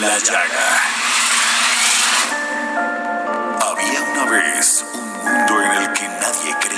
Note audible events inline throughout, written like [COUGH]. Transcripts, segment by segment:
La llaga. Había una vez un mundo en el que nadie creía.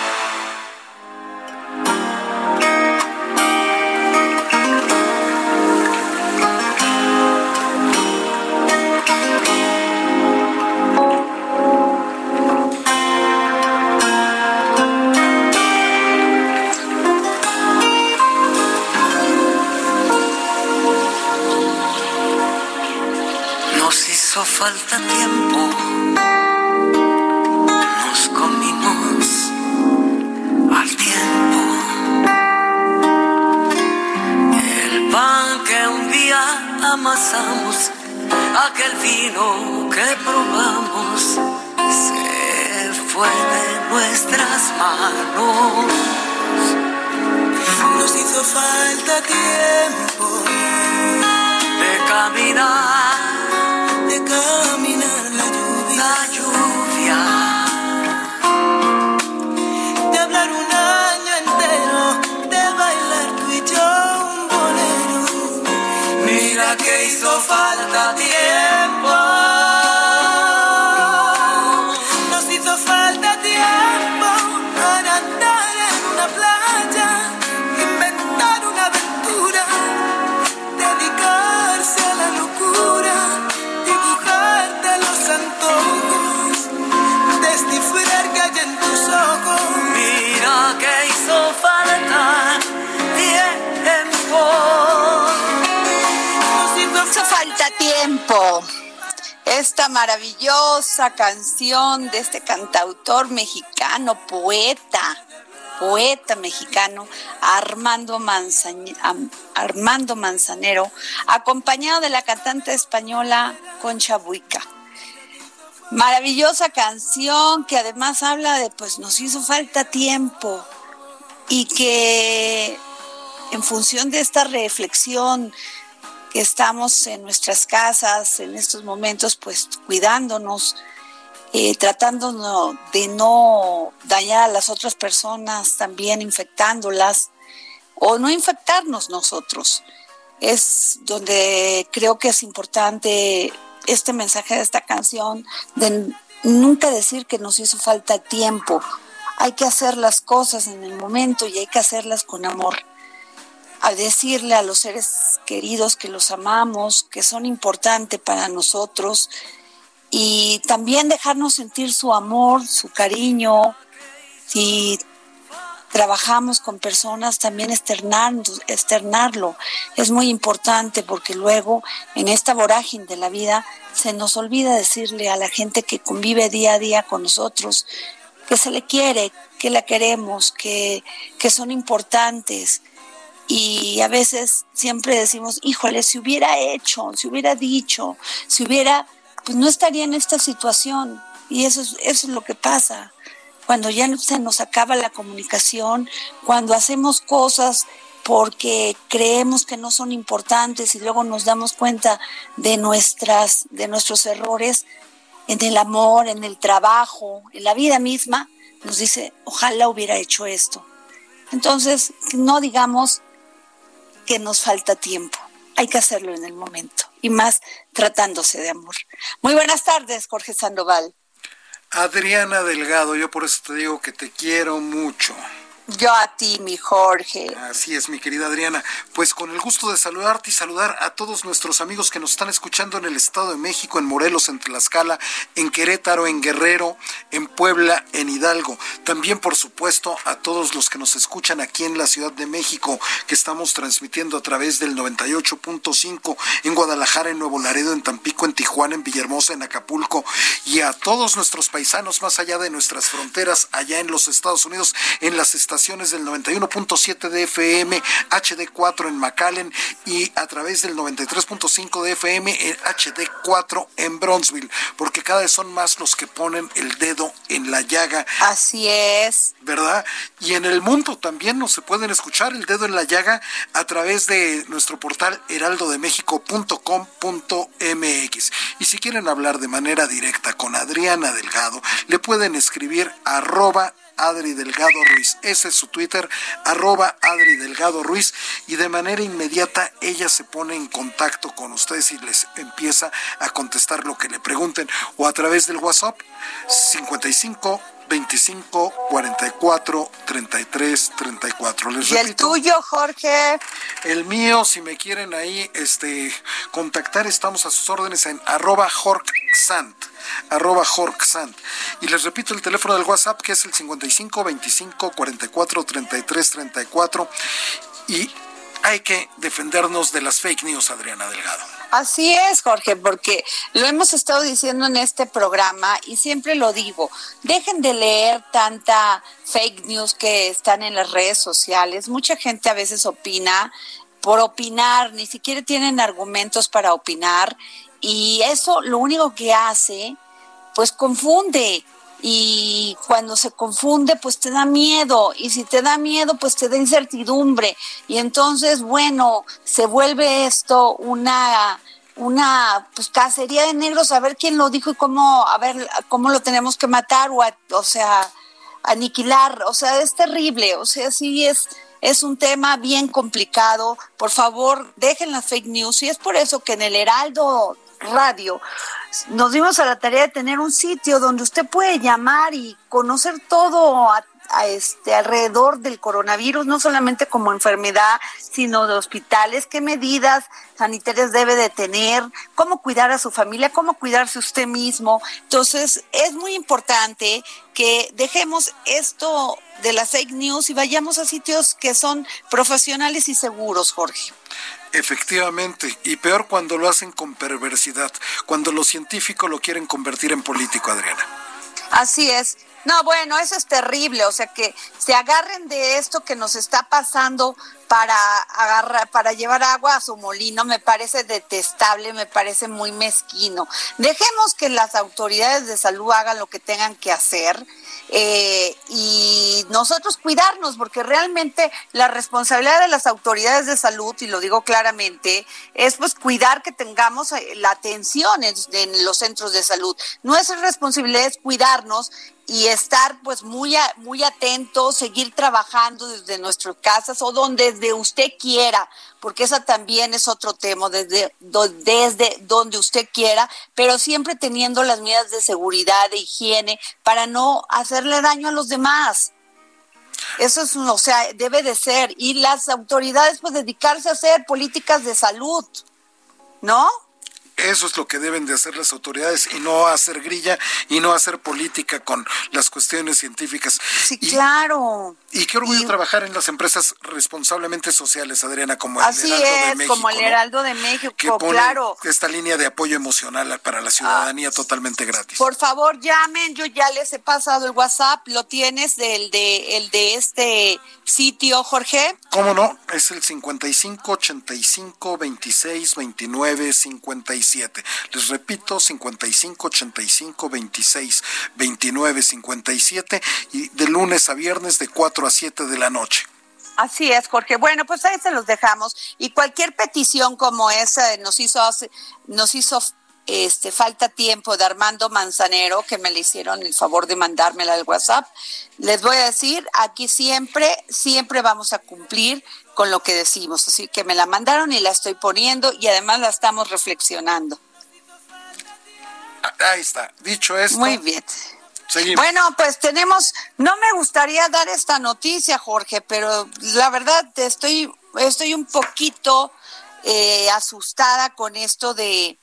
Hizo falta tiempo. Nos comimos al tiempo. El pan que un día amasamos, aquel vino que probamos, se fue de nuestras manos. Nos hizo falta tiempo de caminar, caminar la lluvia, la lluvia, de hablar un año entero, de bailar tú y yo un bolero. Mira que hizo falta tiempo. Esta maravillosa canción de este cantautor mexicano, poeta, poeta mexicano, Armando, Am- Armando Manzanero, acompañado de la cantante española Concha Buica. Maravillosa canción que además habla de, pues nos hizo falta tiempo y que en función de esta reflexión que estamos en nuestras casas en estos momentos, pues cuidándonos, eh, tratando de no dañar a las otras personas, también infectándolas o no infectarnos nosotros. Es donde creo que es importante este mensaje de esta canción, de nunca decir que nos hizo falta tiempo. Hay que hacer las cosas en el momento y hay que hacerlas con amor a decirle a los seres queridos que los amamos, que son importantes para nosotros y también dejarnos sentir su amor, su cariño. Si trabajamos con personas, también externarlo. Es muy importante porque luego en esta vorágine de la vida se nos olvida decirle a la gente que convive día a día con nosotros que se le quiere, que la queremos, que, que son importantes y a veces siempre decimos, híjole, si hubiera hecho, si hubiera dicho, si hubiera, pues no estaría en esta situación. Y eso es, eso es lo que pasa. Cuando ya se nos acaba la comunicación, cuando hacemos cosas porque creemos que no son importantes y luego nos damos cuenta de nuestras de nuestros errores en el amor, en el trabajo, en la vida misma, nos dice, ojalá hubiera hecho esto. Entonces, no digamos que nos falta tiempo. Hay que hacerlo en el momento y más tratándose de amor. Muy buenas tardes, Jorge Sandoval. Adriana Delgado, yo por eso te digo que te quiero mucho. Yo a ti, mi Jorge. Así es, mi querida Adriana. Pues con el gusto de saludarte y saludar a todos nuestros amigos que nos están escuchando en el Estado de México, en Morelos, en Tlaxcala, en Querétaro, en Guerrero, en Puebla, en Hidalgo. También, por supuesto, a todos los que nos escuchan aquí en la Ciudad de México, que estamos transmitiendo a través del 98.5 en Guadalajara, en Nuevo Laredo, en Tampico, en Tijuana, en Villahermosa, en Acapulco, y a todos nuestros paisanos más allá de nuestras fronteras, allá en los Estados Unidos, en las estaciones del 91.7 de FM, HD4 en McAllen y a través del 93.5 de FM en HD4 en Bronzeville, porque cada vez son más los que ponen el dedo en la llaga. Así es. ¿Verdad? Y en el mundo también nos se pueden escuchar el dedo en la llaga a través de nuestro portal heraldodemexico.com.mx. Y si quieren hablar de manera directa con Adriana Delgado, le pueden escribir arroba Adri Delgado Ruiz. Ese es su Twitter, arroba Adri Delgado Ruiz. Y de manera inmediata ella se pone en contacto con ustedes y les empieza a contestar lo que le pregunten. O a través del WhatsApp 55 25 44 33 34. ¿Y el tuyo, Jorge? El mío, si me quieren ahí este, contactar, estamos a sus órdenes en arroba Sant arroba Sant. Y les repito el teléfono del WhatsApp que es el 55 25 44 33 34. Y hay que defendernos de las fake news, Adriana Delgado. Así es, Jorge, porque lo hemos estado diciendo en este programa y siempre lo digo, dejen de leer tanta fake news que están en las redes sociales. Mucha gente a veces opina por opinar, ni siquiera tienen argumentos para opinar y eso lo único que hace, pues confunde. Y cuando se confunde pues te da miedo. Y si te da miedo pues te da incertidumbre. Y entonces bueno se vuelve esto una una pues cacería de negros a ver quién lo dijo y cómo a ver cómo lo tenemos que matar o o sea aniquilar. O sea es terrible. O sea sí es es un tema bien complicado. Por favor dejen las fake news. Y es por eso que en el Heraldo Radio, nos dimos a la tarea de tener un sitio donde usted puede llamar y conocer todo a, este alrededor del coronavirus, no solamente como enfermedad, sino de hospitales, qué medidas sanitarias debe de tener, cómo cuidar a su familia, cómo cuidarse usted mismo. Entonces, es muy importante que dejemos esto de las fake news y vayamos a sitios que son profesionales y seguros, Jorge. Efectivamente, y peor cuando lo hacen con perversidad, cuando los científicos lo quieren convertir en político, Adriana. Así es. No, bueno, eso es terrible, o sea que se agarren de esto que nos está pasando para agarrar, para llevar agua a su molino, me parece detestable, me parece muy mezquino. Dejemos que las autoridades de salud hagan lo que tengan que hacer eh, y nosotros cuidarnos, porque realmente la responsabilidad de las autoridades de salud, y lo digo claramente, es pues cuidar que tengamos eh, la atención en, los centros de salud. Nuestra responsabilidad es cuidarnos y estar pues muy muy atentos, seguir trabajando desde nuestras casas o donde desde usted quiera, porque esa también es otro tema, desde, desde donde usted quiera, pero siempre teniendo las medidas de seguridad, de higiene, para no hacerle daño a los demás. Eso es, o sea, debe de ser. Y las autoridades, pues, dedicarse a hacer políticas de salud, ¿no? Eso es lo que deben de hacer las autoridades y no hacer grilla y no hacer política con las cuestiones científicas. Sí, claro. Y qué orgullo trabajar en las empresas responsablemente sociales, Adriana, como el Así Heraldo es, de México. como el Heraldo de México, que pone claro. Esta línea de apoyo emocional para la ciudadanía ah, totalmente gratis. Por favor, llamen, yo ya les he pasado el WhatsApp, lo tienes del de el de este sitio, Jorge. ¿Cómo no? Es el 55 85 26 29 56 les repito, 55 85 26 29 57 y de lunes a viernes de 4 a 7 de la noche. Así es, Jorge. Bueno, pues ahí se los dejamos y cualquier petición como esa nos hizo nos hizo este falta tiempo de Armando Manzanero que me le hicieron el favor de mandármela al WhatsApp. Les voy a decir, aquí siempre siempre vamos a cumplir con lo que decimos. Así que me la mandaron y la estoy poniendo y además la estamos reflexionando. Ahí está. Dicho esto. Muy bien. Bueno, pues tenemos, no me gustaría dar esta noticia, Jorge, pero la verdad estoy, estoy un poquito eh, asustada con esto de,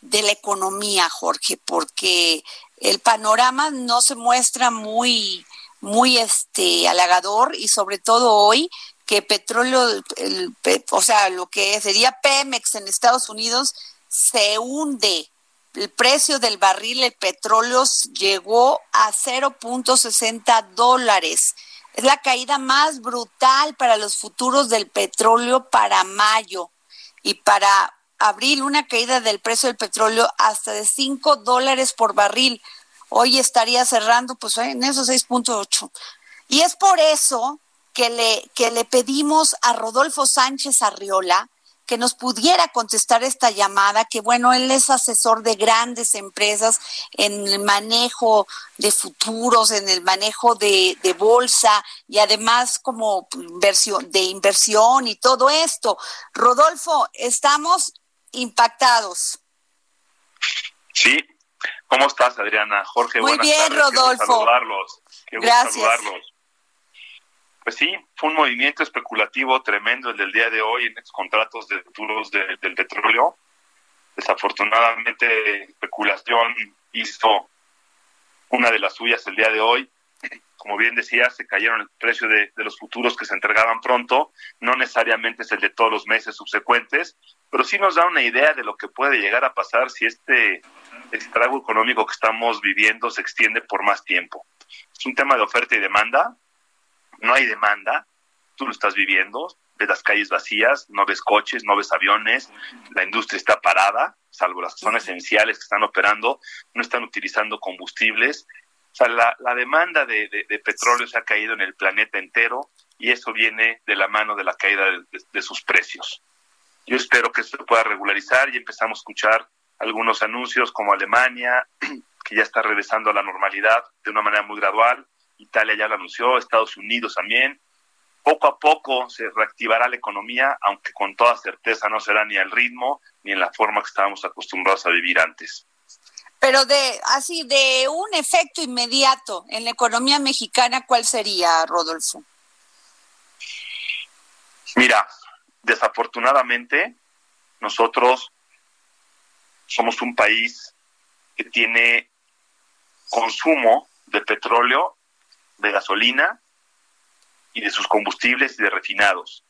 de la economía, Jorge, porque el panorama no se muestra muy, muy este halagador y sobre todo hoy que petróleo, el, o sea, lo que sería Pemex en Estados Unidos se hunde. El precio del barril de petróleo llegó a 0.60 dólares. Es la caída más brutal para los futuros del petróleo para mayo y para abril una caída del precio del petróleo hasta de 5 dólares por barril. Hoy estaría cerrando pues en esos 6.8. Y es por eso que le, que le pedimos a Rodolfo Sánchez Arriola que nos pudiera contestar esta llamada, que bueno, él es asesor de grandes empresas en el manejo de futuros, en el manejo de, de bolsa y además como inversión, de inversión y todo esto. Rodolfo, estamos impactados. Sí, ¿cómo estás Adriana? Jorge, Muy bien, Rodolfo. saludarlos. Gracias. Saludarlos. Pues sí, fue un movimiento especulativo tremendo el del día de hoy en los contratos de futuros del petróleo. Desafortunadamente, especulación hizo una de las suyas el día de hoy. Como bien decía, se cayeron el precio de, los futuros que se entregaban pronto. No necesariamente es el de todos los meses subsecuentes, pero sí nos da una idea de lo que puede llegar a pasar si este estrago económico que estamos viviendo se extiende por más tiempo. Es un tema de oferta y demanda no hay demanda, tú lo estás viviendo, ves las calles vacías, no ves coches, no ves aviones, la industria está parada, salvo las zonas esenciales que están operando, no están utilizando combustibles. O sea, la, demanda de, petróleo se ha caído en el planeta entero y eso viene de la mano de la caída de, sus precios. Yo espero que esto se pueda regularizar y empezamos a escuchar algunos anuncios como Alemania, [CLEARS THROAT] que ya está regresando a la normalidad de una manera muy gradual, Italia ya lo anunció, Estados Unidos también. Poco a poco se reactivará la economía, aunque con toda certeza no será ni al ritmo ni en la forma que estábamos acostumbrados a vivir antes. Pero de así de un efecto inmediato en la economía mexicana, ¿cuál sería, Rodolfo? Mira, desafortunadamente nosotros somos un país que tiene consumo de petróleo de gasolina y de sus combustibles y de refinados.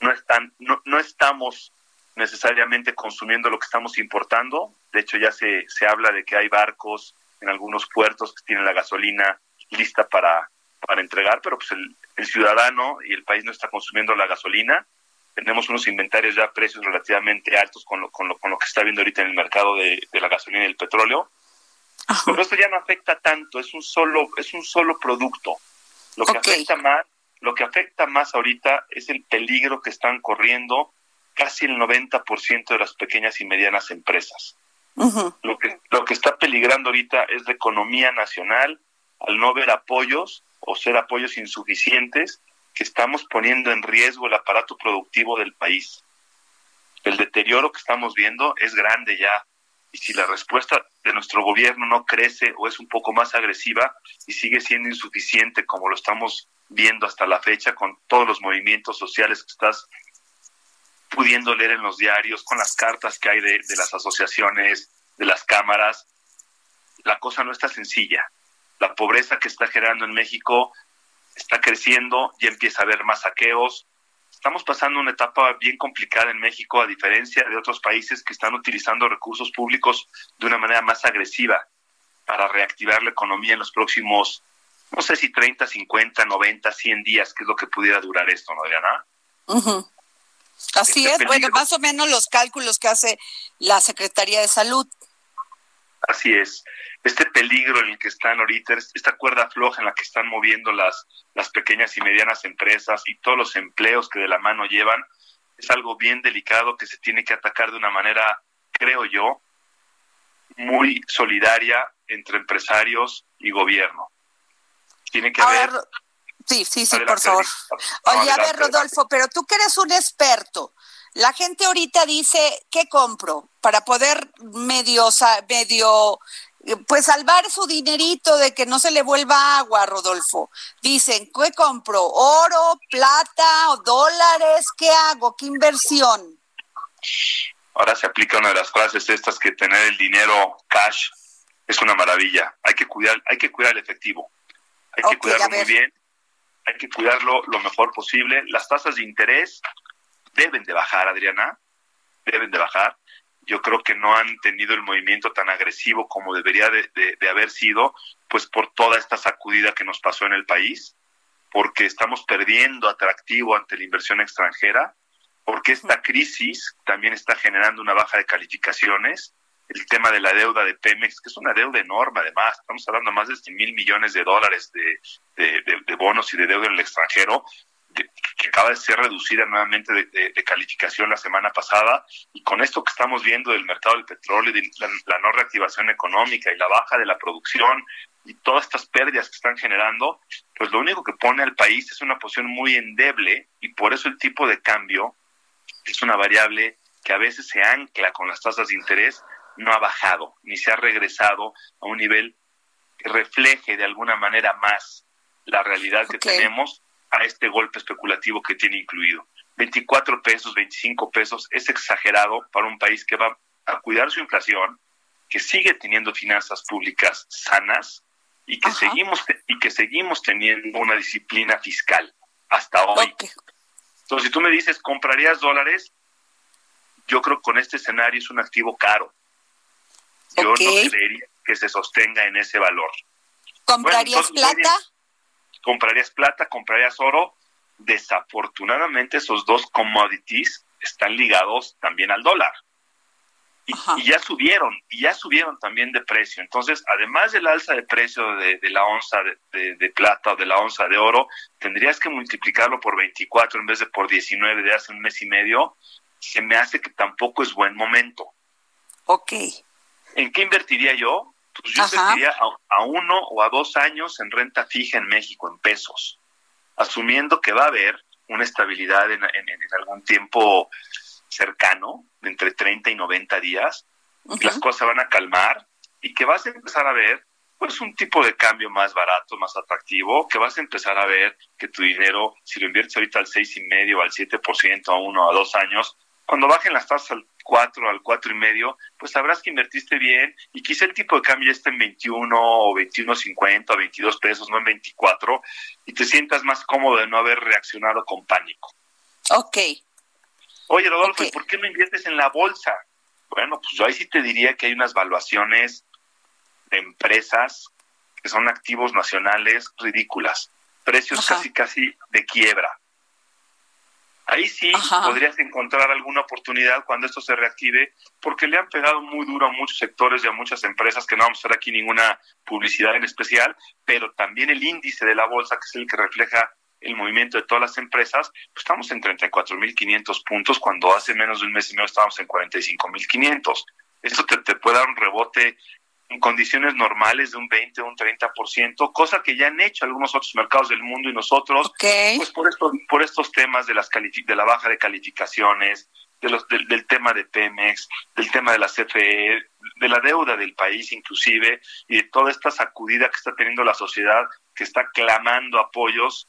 no, están, no, no estamos necesariamente consumiendo lo que estamos importando. De hecho, ya se, se habla de que hay barcos en algunos puertos que tienen la gasolina lista para, para entregar, pero pues el, el ciudadano y el país no está consumiendo la gasolina. Tenemos unos inventarios ya a precios relativamente altos con lo, con lo, con lo que está viendo ahorita en el mercado de, de la gasolina y el petróleo. Pero esto ya no afecta tanto, es un solo, es un solo producto. Lo que afecta más, lo que afecta más ahorita es el peligro que están corriendo casi el 90% de las pequeñas y medianas empresas. lo, que, lo que está peligrando ahorita es la economía nacional al no ver apoyos o ser apoyos insuficientes que estamos poniendo en riesgo el aparato productivo del país. El deterioro que estamos viendo es grande ya y si la respuesta de nuestro gobierno no crece o es un poco más agresiva y sigue siendo insuficiente como lo estamos viendo hasta la fecha con todos los movimientos sociales que estás pudiendo leer en los diarios, con las cartas que hay de, las asociaciones, de las cámaras, la cosa no está sencilla. La pobreza que está generando en México está creciendo y empieza a haber más saqueos, estamos pasando una etapa bien complicada en México, a diferencia de otros países que están utilizando recursos públicos de una manera más agresiva para reactivar la economía en los próximos, no sé si 30, 50, 90, 100 días, que es lo que pudiera durar esto, ¿no, Adriana? Así este es, bueno, más o menos los cálculos que hace la Secretaría de Salud. Así es este peligro en el que están ahorita, esta cuerda floja en la que están moviendo las, las pequeñas y medianas empresas y todos los empleos que de la mano llevan, es algo bien delicado que se tiene que atacar de una manera, creo yo, muy solidaria entre empresarios y gobierno. Tiene que haber... Sí, sí, sí, por favor. Oye, a ver, Rodolfo, pero tú que eres un experto, la gente ahorita dice, ¿qué compro? Para poder medio, medio pues salvar su dinerito de que no se le vuelva agua, Rodolfo. Dicen, ¿qué compro? ¿Oro, plata o dólares? ¿Qué hago? ¿Qué inversión? Ahora se aplica una de las frases estas que tener el dinero cash es una maravilla. Hay que cuidar, hay que cuidar el efectivo. Hay que cuidarlo muy bien. Hay que cuidarlo lo mejor posible. Las tasas de interés deben de bajar, Adriana. Deben de bajar yo creo que no han tenido el movimiento tan agresivo como debería de, haber sido, pues por toda esta sacudida que nos pasó en el país, porque estamos perdiendo atractivo ante la inversión extranjera, porque esta crisis también está generando una baja de calificaciones, el tema de la deuda de Pemex, que es una deuda enorme además, estamos hablando de más de 100 mil millones de dólares de, de bonos y de deuda en el extranjero, que acaba de ser reducida nuevamente de, calificación la semana pasada y con esto que estamos viendo del mercado del petróleo, y la, no reactivación económica y la baja de la producción y todas estas pérdidas que están generando, pues lo único que pone al país es una posición muy endeble y por eso el tipo de cambio es una variable que a veces se ancla con las tasas de interés, no ha bajado ni se ha regresado a un nivel que refleje de alguna manera más la realidad que tenemos a este golpe especulativo que tiene incluido. 24 pesos, 25 pesos es exagerado para un país que va a cuidar su inflación, que sigue teniendo finanzas públicas sanas y que seguimos y que seguimos teniendo una disciplina fiscal hasta hoy. Entonces, si tú me dices, ¿comprarías dólares? Yo creo que con este escenario es un activo caro. Yo no creería que se sostenga en ese valor. ¿Comprarías plata? Comprarías plata, comprarías oro. Desafortunadamente esos dos commodities están ligados también al dólar. Y, ya subieron, y ya subieron también de precio. Entonces, además del alza de precio de, la onza de, plata o de la onza de oro, tendrías que multiplicarlo por 24 en vez de por 19 de hace un mes y medio. Se me hace que tampoco es buen momento. Ok. ¿En qué invertiría yo? Pues yo invertiría a, uno o a dos años en renta fija en México, en pesos, asumiendo que va a haber una estabilidad en, algún tiempo cercano, de entre 30 y 90 días, las cosas van a calmar y que vas a empezar a ver pues un tipo de cambio más barato, más atractivo, que vas a empezar a ver que tu dinero, si lo inviertes ahorita al seis y medio, al 7%, a uno, a dos años, cuando bajen las tasas al 4, al cuatro y medio, pues sabrás que invertiste bien y quizá el tipo de cambio ya esté en 21 o 21.50 o 22 pesos, no en 24, y te sientas más cómodo de no haber reaccionado con pánico. Ok. Oye, Rodolfo, ¿y por qué no inviertes en la bolsa? Bueno, pues yo ahí sí te diría que hay unas valuaciones de empresas que son activos nacionales ridículas, precios casi casi de quiebra. Ahí sí podrías encontrar alguna oportunidad cuando esto se reactive, porque le han pegado muy duro a muchos sectores y a muchas empresas, que no vamos a hacer aquí ninguna publicidad en especial, pero también el índice de la bolsa, que es el que refleja el movimiento de todas las empresas, pues estamos en 34.500 puntos, cuando hace menos de un mes y medio estábamos en 45.500. Esto te, te puede dar un rebote en condiciones normales de un 20 o un 30%, cosa que ya han hecho algunos otros mercados del mundo y nosotros, pues por, esto, por estos temas de, las de la baja de calificaciones, de los, del, tema de Pemex, del tema de la CFE, de la deuda del país inclusive, y de toda esta sacudida que está teniendo la sociedad, que está clamando apoyos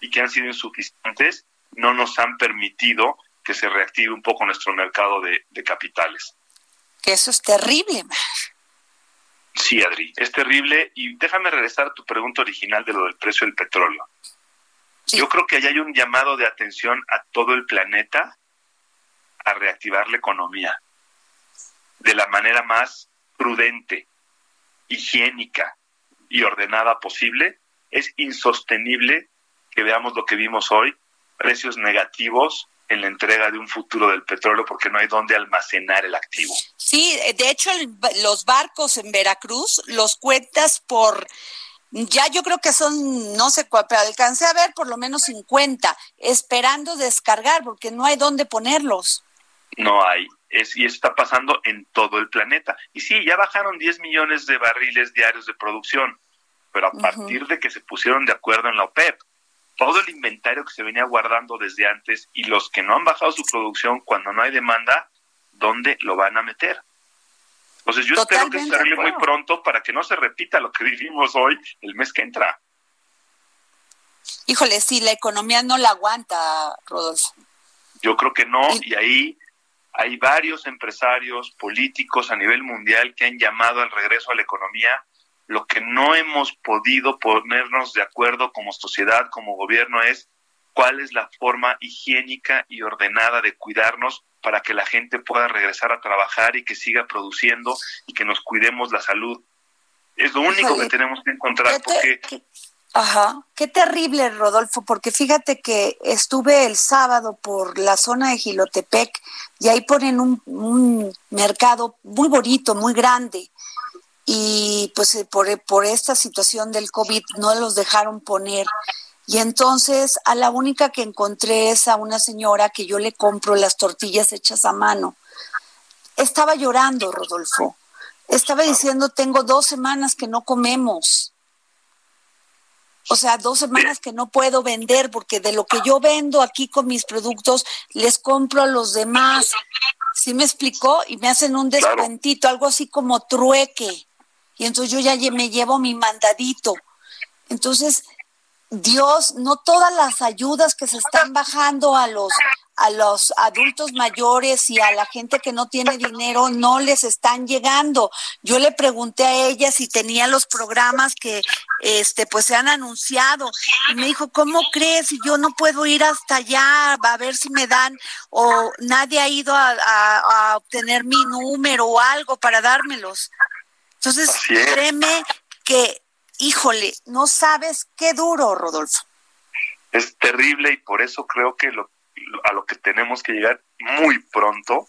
y que han sido insuficientes, no nos han permitido que se reactive un poco nuestro mercado de, de capitales. Que eso es terrible. Sí, Adri, es terrible. Y déjame regresar a tu pregunta original de lo del precio del petróleo. Yo creo que allá hay un llamado de atención a todo el planeta a reactivar la economía de la manera más prudente, higiénica y ordenada posible. Es insostenible que veamos lo que vimos hoy, precios negativos en la entrega de un futuro del petróleo porque no hay dónde almacenar el activo. Sí, de hecho los barcos en Veracruz los cuentas por ya yo creo que son, no sé pero alcancé a ver por lo menos 50, esperando descargar, porque no hay dónde ponerlos. No hay, es, y eso está pasando en todo el planeta. Y sí, ya bajaron 10 millones de barriles diarios de producción, pero a partir de que se pusieron de acuerdo en la OPEP, todo el inventario que se venía guardando desde antes y los que no han bajado su producción cuando no hay demanda, ¿dónde lo van a meter? Entonces yo espero que se arregle muy pronto para que no se repita lo que vivimos hoy el mes que entra. Híjole, sí, la economía no la aguanta, Rodolfo. Yo creo que no, y, ahí hay varios empresarios políticos a nivel mundial que han llamado al regreso a la economía. Lo que no hemos podido ponernos de acuerdo como sociedad, como gobierno, es cuál es la forma higiénica y ordenada de cuidarnos para que la gente pueda regresar a trabajar y que siga produciendo y que nos cuidemos la salud. Es lo único que tenemos que encontrar porque... Ajá, qué terrible, Rodolfo, porque fíjate que estuve el sábado por la zona de Gilotepec y ahí ponen un, un mercado muy bonito, muy grande. Y pues eh, por, por esta situación del COVID no los dejaron poner. Y entonces a la única que encontré es a una señora que yo le compro las tortillas hechas a mano. Estaba llorando, Rodolfo. Estaba diciendo, tengo dos semanas que no comemos o sea, dos semanas que no puedo vender porque de lo que yo vendo aquí con mis productos les compro a los demás. ¿Sí me explicó? Y me hacen un descuentito, algo así como trueque. Y entonces yo ya me llevo mi mandadito. Entonces, Dios, no todas las ayudas que se están bajando a los a los adultos mayores y a la gente que no tiene dinero no les están llegando. Yo le pregunté a ella si tenía los programas que este pues se han anunciado y me dijo, "¿Cómo crees? Si yo no puedo ir hasta allá a ver si me dan o nadie ha ido a obtener mi número o algo para dármelos." Entonces, créeme que híjole, no sabes qué duro, Rodolfo. Es terrible y por eso creo que lo a lo que tenemos que llegar muy pronto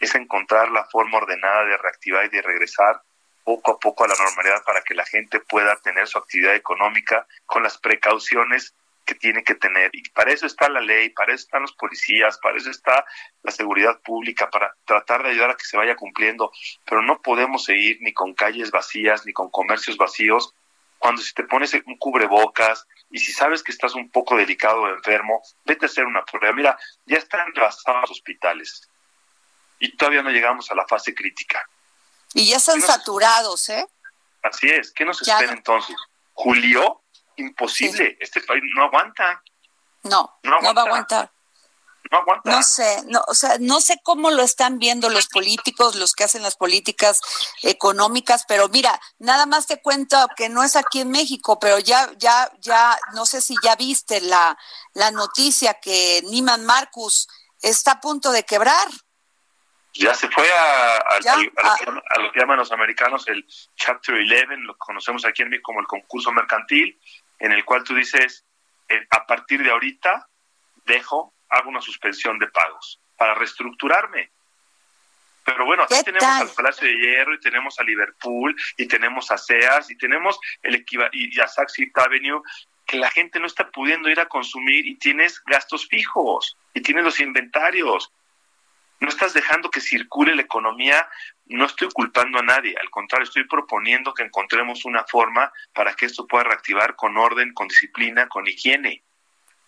es encontrar la forma ordenada de reactivar y de regresar poco a poco a la normalidad para que la gente pueda tener su actividad económica con las precauciones que tiene que tener. Y para eso está la ley, para eso están los policías, para eso está la seguridad pública, para tratar de ayudar a que se vaya cumpliendo. Pero no podemos seguir ni con calles vacías, ni con comercios vacíos, cuando si te pones un cubrebocas, y si sabes que estás un poco delicado o enfermo, vete a hacer una prueba. Mira, ya están rebasados los hospitales y todavía no llegamos a la fase crítica. Y ya están saturados, ¿eh? Así es. ¿Qué nos espera entonces? ¿Julio? Imposible. Este país no aguanta. No, no, no va a aguantar. No sé, no, o sea, no sé cómo lo están viendo los políticos, los que hacen las políticas económicas, pero mira, nada más te cuento que no es aquí en México, pero ya, ya, ya, no sé si ya viste la, la noticia que Niman Marcus está a punto de quebrar. Ya se fue a, lo, que llaman los americanos el Chapter 11, lo conocemos aquí en México como el concurso mercantil, en el cual tú dices, eh, a partir de ahorita dejo hago una suspensión de pagos para reestructurarme. Pero bueno, aquí tenemos al Palacio de Hierro y tenemos a Liverpool y tenemos a Sears y tenemos el y a Saks Avenue que la gente no está pudiendo ir a consumir y tienes gastos fijos y tienes los inventarios. No estás dejando que circule la economía, no estoy culpando a nadie, al contrario, estoy proponiendo que encontremos una forma para que esto pueda reactivar con orden, con disciplina, con higiene.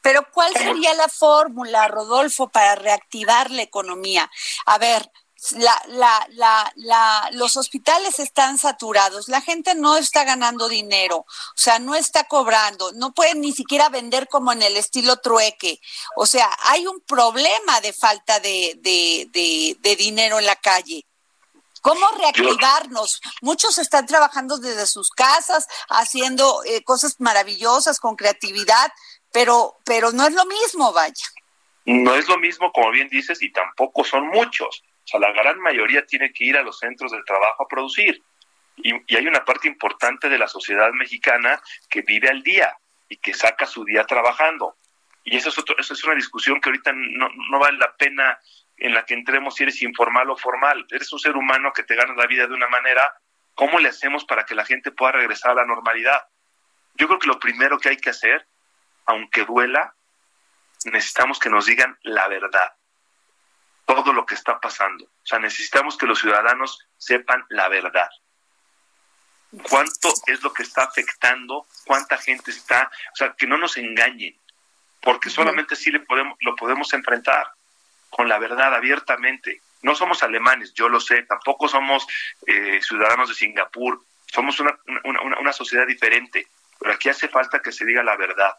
Pero ¿cuál sería la fórmula, Rodolfo, para reactivar la economía? A ver, la, la, la, la, los hospitales están saturados, la gente no está ganando dinero, o sea, no está cobrando, no pueden ni siquiera vender como en el estilo trueque. O sea, hay un problema de falta de, de, de, de dinero en la calle. ¿Cómo reactivarnos? Muchos están trabajando desde sus casas, haciendo eh, cosas maravillosas con creatividad, pero, pero no es lo mismo, vaya. No es lo mismo, como bien dices, y tampoco son muchos. Sea, la gran mayoría tiene que ir a los centros de trabajo a producir. Y, hay una parte importante de la sociedad mexicana que vive al día y que saca su día trabajando. Y eso es, otro, eso es una discusión que ahorita no, no vale la pena en la que entremos si eres informal o formal. Eres un ser humano que te gana la vida de una manera. ¿Cómo le hacemos para que la gente pueda regresar a la normalidad? Yo creo que lo primero que hay que hacer aunque duela, necesitamos que nos digan la verdad, todo lo que está pasando. O sea, necesitamos que los ciudadanos sepan la verdad. ¿Cuánto es lo que está afectando? ¿Cuánta gente está? O sea, que no nos engañen, porque solamente así le podemos, lo podemos enfrentar con la verdad abiertamente. No somos alemanes, yo lo sé, tampoco somos eh, ciudadanos de Singapur, somos una, una, una sociedad diferente, pero aquí hace falta que se diga la verdad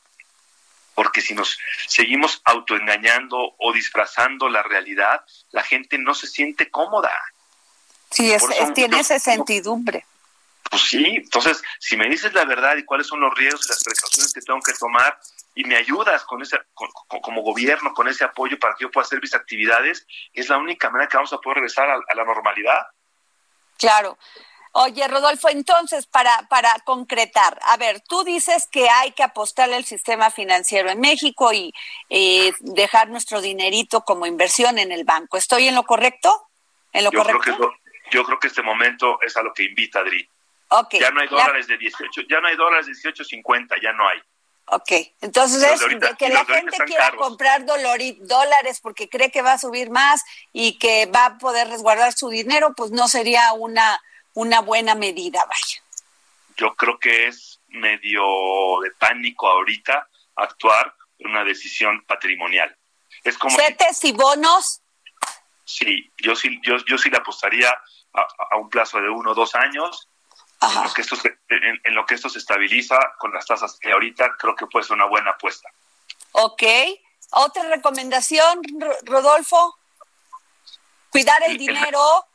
porque si nos seguimos autoengañando o disfrazando la realidad, la gente no se siente cómoda. Sí, es, tiene esa sentidumbre. Pues sí, entonces, si me dices la verdad y cuáles son los riesgos y las precauciones que tengo que tomar y me ayudas con ese, como gobierno, con ese apoyo para que yo pueda hacer mis actividades, es la única manera que vamos a poder regresar a la normalidad. Claro. Oye, Rodolfo, entonces, para, para concretar, a ver, tú dices que hay que apostarle al sistema financiero en México y eh, dejar nuestro dinerito como inversión en el banco. ¿Estoy en lo correcto? ¿En lo yo correcto? Creo que yo creo que este momento es a lo que invita Adri. Okay, ya no hay dólares de 18, ya no hay dólares de 18.50, ya no hay. Ok, entonces es que la gente quiera comprar dólares porque cree que va a subir más y que va a poder resguardar su dinero, pues no sería una una buena medida, vaya. Yo creo que es medio de pánico ahorita actuar en una decisión patrimonial. Es como ¿Cetes y bonos? Sí, yo sí, yo, yo sí le apostaría a, un plazo de uno o dos años en lo, que esto se, en, lo que esto se estabiliza con las tasas que ahorita creo que puede ser una buena apuesta. Ok. ¿Otra recomendación, Rodolfo? Cuidar el dinero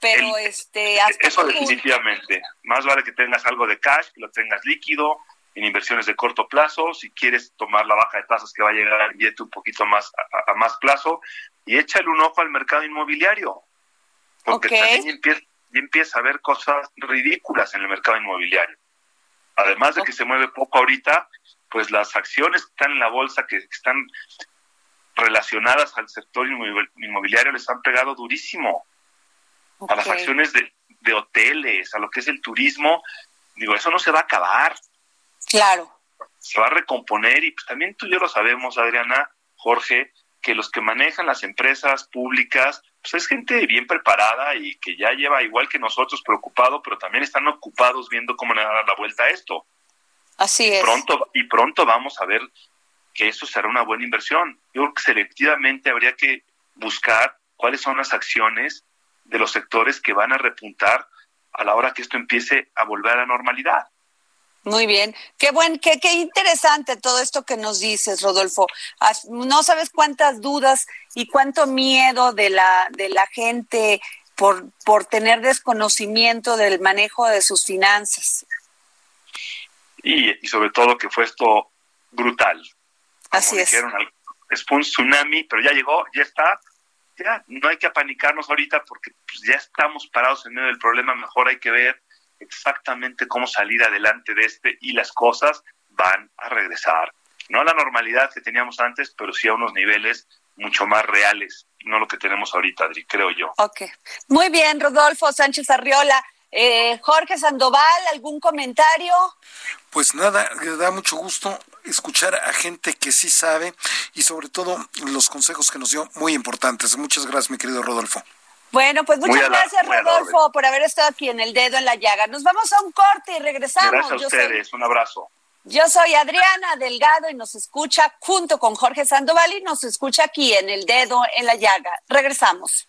pero este eso definitivamente. Más vale que tengas algo de cash que lo tengas líquido en inversiones de corto plazo si quieres tomar la baja de tasas que va a llegar billete un poquito más a, más plazo y échale un ojo al mercado inmobiliario porque también empieza, empieza a haber cosas ridículas en el mercado inmobiliario. Además de que se mueve poco ahorita pues las acciones que están en la bolsa que están relacionadas al sector inmobiliario les han pegado durísimo a las acciones de, de hoteles, a lo que es el turismo, digo, eso no se va a acabar. Claro. Se va a recomponer y pues, también tú y yo lo sabemos, Adriana, Jorge, que los que manejan las empresas públicas, pues es gente bien preparada y que ya lleva igual que nosotros preocupado, pero también están ocupados viendo cómo le dar la vuelta a esto. Así es. Pronto, y pronto vamos a ver que eso será una buena inversión. Yo creo que selectivamente habría que buscar cuáles son las acciones de los sectores que van a repuntar a la hora que esto empiece a volver a la normalidad. Muy bien, qué buen, qué, qué interesante todo esto que nos dices, Rodolfo. No sabes cuántas dudas y cuánto miedo de la de la gente por por tener desconocimiento del manejo de sus finanzas. Y, y sobre todo que fue esto brutal. Así es. es un tsunami, pero ya llegó, ya está, ya no hay que apanicarnos ahorita porque pues, ya estamos parados en medio del problema, mejor hay que ver exactamente cómo salir adelante de este y las cosas van a regresar. No a la normalidad que teníamos antes, pero sí a unos niveles mucho más reales, no lo que tenemos ahorita, Adri, creo yo. Ok. Muy bien, Rodolfo Sánchez Arriola. Eh, Jorge Sandoval, ¿algún comentario? Pues nada, da mucho gusto escuchar a gente que sí sabe y sobre todo los consejos que nos dio muy importantes. Muchas gracias, mi querido Rodolfo. Bueno, pues muchas gracias, Rodolfo, por haber estado aquí en el dedo en la llaga. Nos vamos a un corte y regresamos. Gracias a ustedes, un abrazo. Yo soy Adriana Delgado y nos escucha junto con Jorge Sandoval y nos escucha aquí en el dedo en la llaga. Regresamos.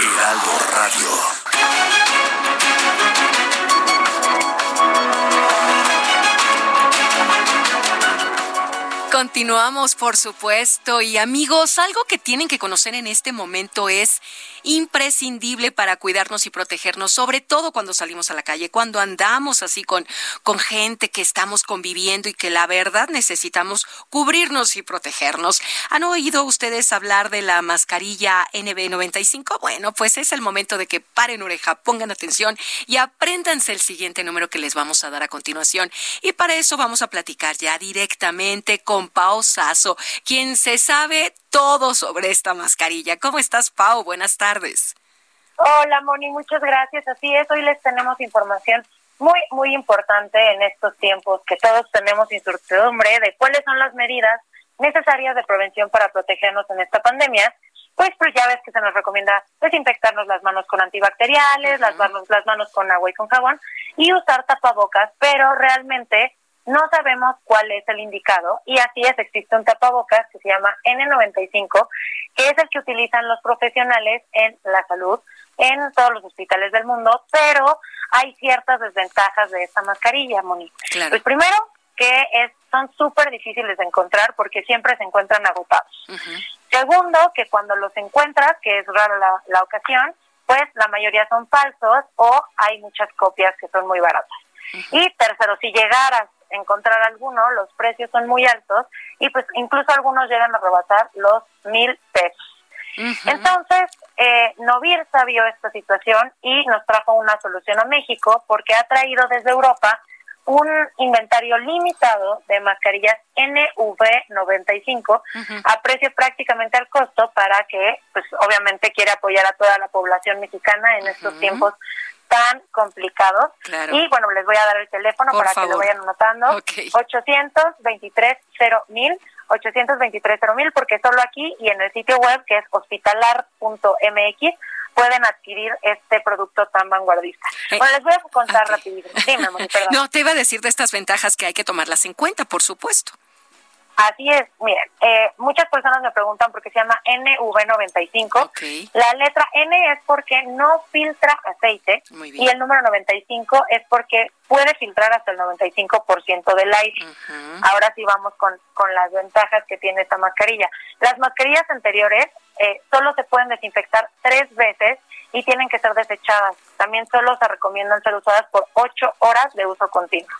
Heraldo Radio. Continuamos, por supuesto. Y amigos, algo que tienen que conocer en este momento es imprescindible para cuidarnos y protegernos, sobre todo cuando salimos a la calle, cuando andamos así con, con gente que estamos conviviendo y que la verdad necesitamos cubrirnos y protegernos. ¿Han oído ustedes hablar de la mascarilla NB95? Bueno, pues es el momento de que paren oreja, pongan atención y apréndanse el siguiente número que les vamos a dar a continuación. Y para eso vamos a platicar ya directamente con Pao Sasso, quien se sabe todo sobre esta mascarilla. ¿Cómo estás, Pao? Buenas tardes. Hola, Moni, muchas gracias. Así es, hoy les tenemos información muy, muy importante en estos tiempos que todos tenemos incertidumbre de cuáles son las medidas necesarias de prevención para protegernos en esta pandemia. Pues, pues ya ves que se nos recomienda desinfectarnos las manos con antibacteriales, las, manos, las manos con agua y con jabón y usar tapabocas, pero realmente no sabemos cuál es el indicado y así es, existe un tapabocas que se llama N95, que es el que utilizan los profesionales en la salud en todos los hospitales del mundo, pero hay ciertas desventajas de esta mascarilla, Moni. Pues primero, que es, son súper difíciles de encontrar porque siempre se encuentran agotados. Segundo, que cuando los encuentras, que es rara la, ocasión, pues la mayoría son falsos o hay muchas copias que son muy baratas. Y tercero, si llegaras encontrar alguno, los precios son muy altos y pues incluso algunos llegan a rebasar los mil pesos. Entonces, eh, Novirsa vio esta situación y nos trajo una solución a México porque ha traído desde Europa un inventario limitado de mascarillas NV95 a precio prácticamente al costo para que, pues obviamente quiere apoyar a toda la población mexicana en estos tiempos tan complicados. Y bueno, les voy a dar el teléfono para que lo vayan anotando. Okay. 823 mil 823 mil porque solo aquí y en el sitio web que es hospitalar.mx pueden adquirir este producto tan vanguardista. Eh, bueno, les voy a contar rapidito. Dime, [LAUGHS] perdón. No, te iba a decir de estas ventajas que hay que tomarlas en cuenta, por supuesto. Así es, miren, eh, muchas personas me preguntan por qué se llama NV95. La letra N es porque no filtra aceite y el número 95 es porque puede filtrar hasta el 95% del aire. Ahora sí vamos con, con las ventajas que tiene esta mascarilla. Las mascarillas anteriores eh, solo se pueden desinfectar tres veces y tienen que ser desechadas. También solo se recomiendan ser usadas por ocho horas de uso continuo.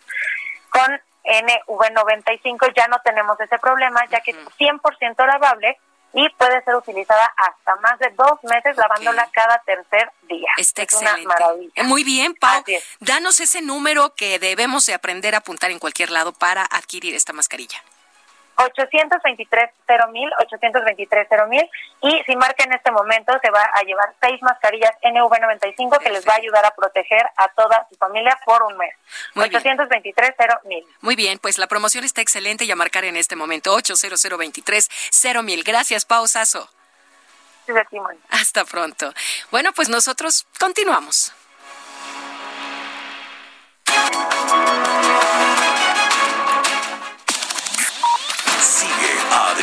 Con NV95 ya no tenemos ese problema, ya que es 100% lavable y puede ser utilizada hasta más de dos meses lavándola cada tercer día. Está es excelente. Una maravilla. Muy bien, Pau. Danos ese número que debemos de aprender a apuntar en cualquier lado para adquirir esta mascarilla. 823 mil, 823 mil y si marca en este momento se va a llevar seis mascarillas NV95 que les va a ayudar a proteger a toda su familia por un mes. Muy 823 mil. Muy bien, pues la promoción está excelente y a marcar en este momento 80023 mil. Gracias, Pausazo. Hasta pronto. Bueno, pues nosotros continuamos.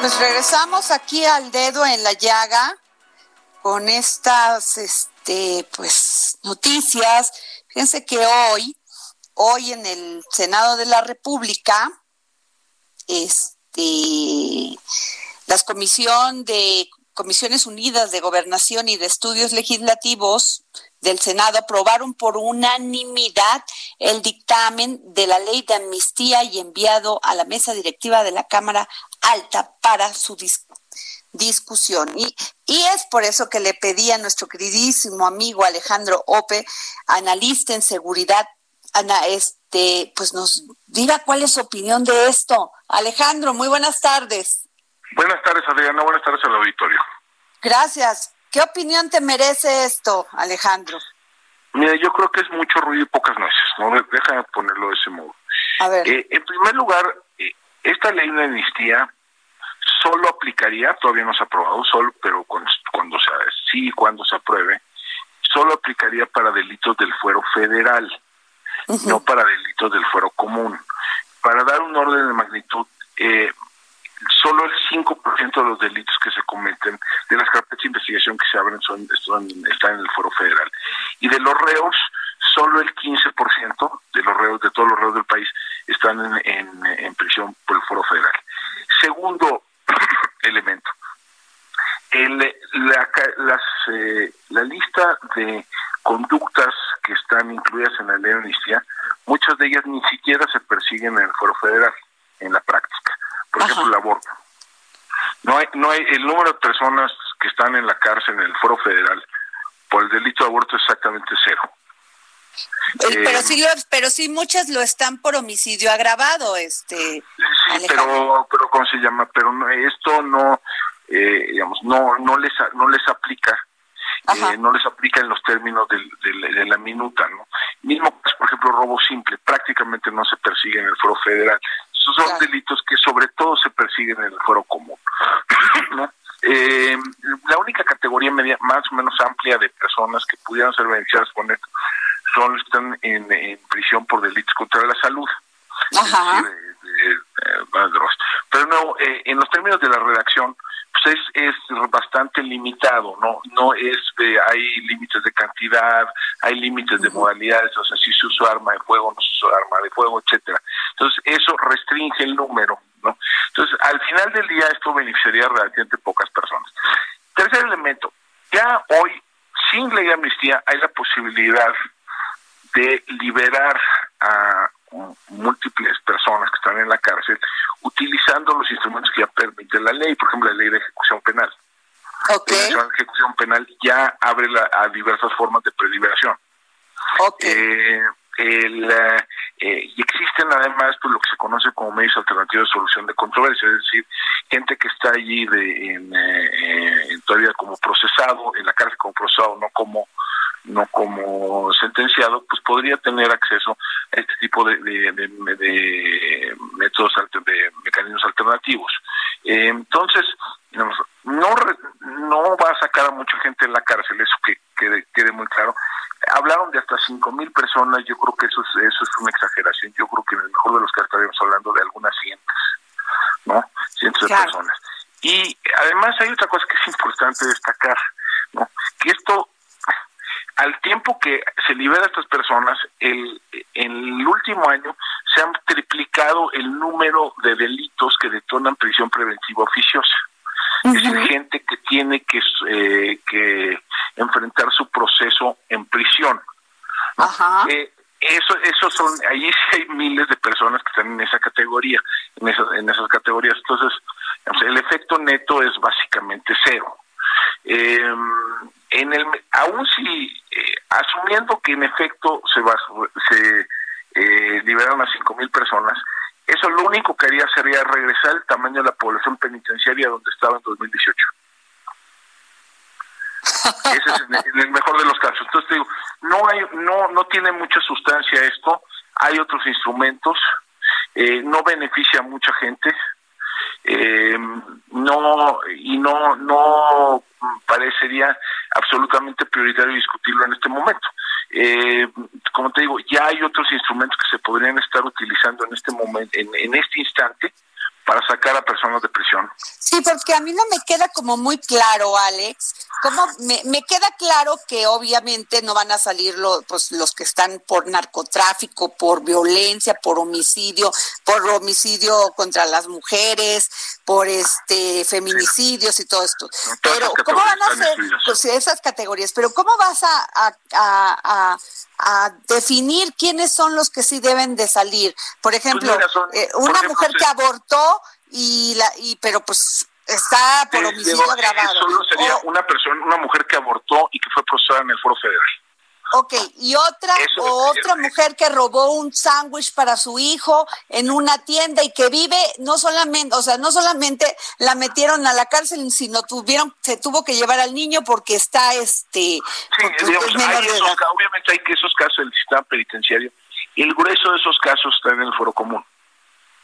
Pues regresamos aquí al dedo en la llaga con estas este pues noticias. Fíjense que hoy hoy en el Senado de la República este las comisión de Comisiones Unidas de Gobernación y de Estudios Legislativos del Senado aprobaron por unanimidad el dictamen de la ley de amnistía y enviado a la mesa directiva de la Cámara Alta para su discusión. Y, y es por eso que le pedí a nuestro queridísimo amigo Alejandro Ope, analista en seguridad, ana, este, pues nos diga cuál es su opinión de esto. Alejandro, muy buenas tardes. Buenas tardes, Adriana. Buenas tardes al auditorio. Gracias. ¿Qué opinión te merece esto, Alejandro? Mira, yo creo que es mucho ruido y pocas nueces, ¿no? Déjame ponerlo de ese modo. A ver. Eh, en primer lugar, esta ley de amnistía solo aplicaría, todavía no se ha aprobado, solo, pero cuando, cuando se, sí, cuando se apruebe, solo aplicaría para delitos del fuero federal, no para delitos del fuero común. Para dar un orden de magnitud, eh, solo el 5% de los delitos que se cometen, de las carpetas de investigación que se abren, son, están en el foro federal. Y de los reos, solo el 15% de los reos, de todos los reos del país, están en, en, prisión por el foro federal. Segundo [CLEARS THROAT] elemento, el, la, las, eh, la lista de conductas que están incluidas en la ley de amnistía, muchas de ellas ni siquiera se persiguen en el foro federal, en la práctica. Por ejemplo, el aborto. No hay, no hay, el número de personas que están en la cárcel en el foro federal por el delito de aborto es exactamente cero. Eh, pero sí pero sí muchas lo están por homicidio agravado este sí pero pero cómo se llama pero no, esto no eh, digamos no no les no les aplica eh, no les aplica en los términos de la minuta no mismo pues, por ejemplo robo simple prácticamente no se persigue en el foro federal. Esos son delitos que sobre todo se persiguen en el foro común [CLEARS THROAT] ¿no? Eh, la única categoría media, más o menos amplia de personas que pudieran ser beneficiadas con esto son están en, prisión por delitos contra la salud. Ajá. Pero no, eh, en los términos de la redacción, pues es, es bastante limitado, no no es de, hay límites de cantidad, hay límites de modalidades, o sea, si se usa arma de fuego, no se usa arma de fuego, etcétera. Entonces, eso restringe el número, ¿no? Entonces, al final del día esto beneficiaría a relativamente pocas personas. Tercer elemento, ya hoy, sin ley de amnistía, hay la posibilidad de liberar a múltiples personas que están en la cárcel utilizando los instrumentos que ya permite la ley, por ejemplo la ley de ejecución penal. Okay. La ejecución penal ya abre a diversas formas de preliberación. Okay. Eh, el, eh, y existen además pues lo que se conoce como medios alternativos de solución de controversia, es decir, gente que está allí de, en, eh, todavía como procesado, en la cárcel como procesado, no como no como sentenciado, pues podría tener acceso a este tipo de, de, métodos, de mecanismos alternativos. Eh, entonces, no, no va a sacar a mucha gente en la cárcel, eso que quede, quede muy claro. Hablaron de hasta cinco mil personas, yo creo que eso es, eso es una exageración, yo creo que en el mejor de los casos estaríamos hablando de algunas cientos, ¿no? Cientos de personas. Y además hay otra cosa que es importante destacar, ¿no? Que esto tiempo que se libera a estas personas, el, en el último año se han triplicado el número de delitos que detonan prisión preventiva oficiosa. Es decir, gente que tiene que, eh, que enfrentar su proceso en prisión. Eh, eso, eso son, ahí sí hay miles de personas que están en esa categoría, en esas, en esas categorías. Entonces, el efecto neto es básicamente cero. Eh, en el, aún si, eh, asumiendo que en efecto se, va, se eh, liberaron a 5.000 personas, eso lo único que haría sería regresar el tamaño de la población penitenciaria donde estaba en 2018. Ese es en el, mejor de los casos. Entonces digo, no hay, no, no tiene mucha sustancia esto. Hay otros instrumentos. Eh, no beneficia a mucha gente. Eh, no y no no parecería absolutamente prioritario discutirlo en este momento. Eh, como te digo, ya hay otros instrumentos que se podrían estar utilizando en este momento, en, en este instante, para sacar a personas de prisión. Sí, porque a mí no me queda como muy claro, Alex. Como me, me queda claro que obviamente no van a salir los, pues, los que están por narcotráfico, por violencia, por homicidio, por homicidio contra las mujeres, por este feminicidios y todo esto. pero ¿cómo van a ser pues, esas categorías? Pero ¿cómo vas a, a, a, definir quiénes son los que sí deben de salir? Por pues ejemplo, eh, una mujer que abortó y la y pero pues está por homicidio agravado. Solo sería una persona, una mujer que abortó y que fue procesada en el Foro Federal. Ok, y otra o otra mujer que robó un sándwich para su hijo en una tienda y que vive no solamente, o sea, no solamente la metieron a la cárcel, sino tuvieron se tuvo que llevar al niño porque está este sí, digamos, obviamente hay que esos casos del sistema penitenciario y el grueso de esos casos está en el foro común.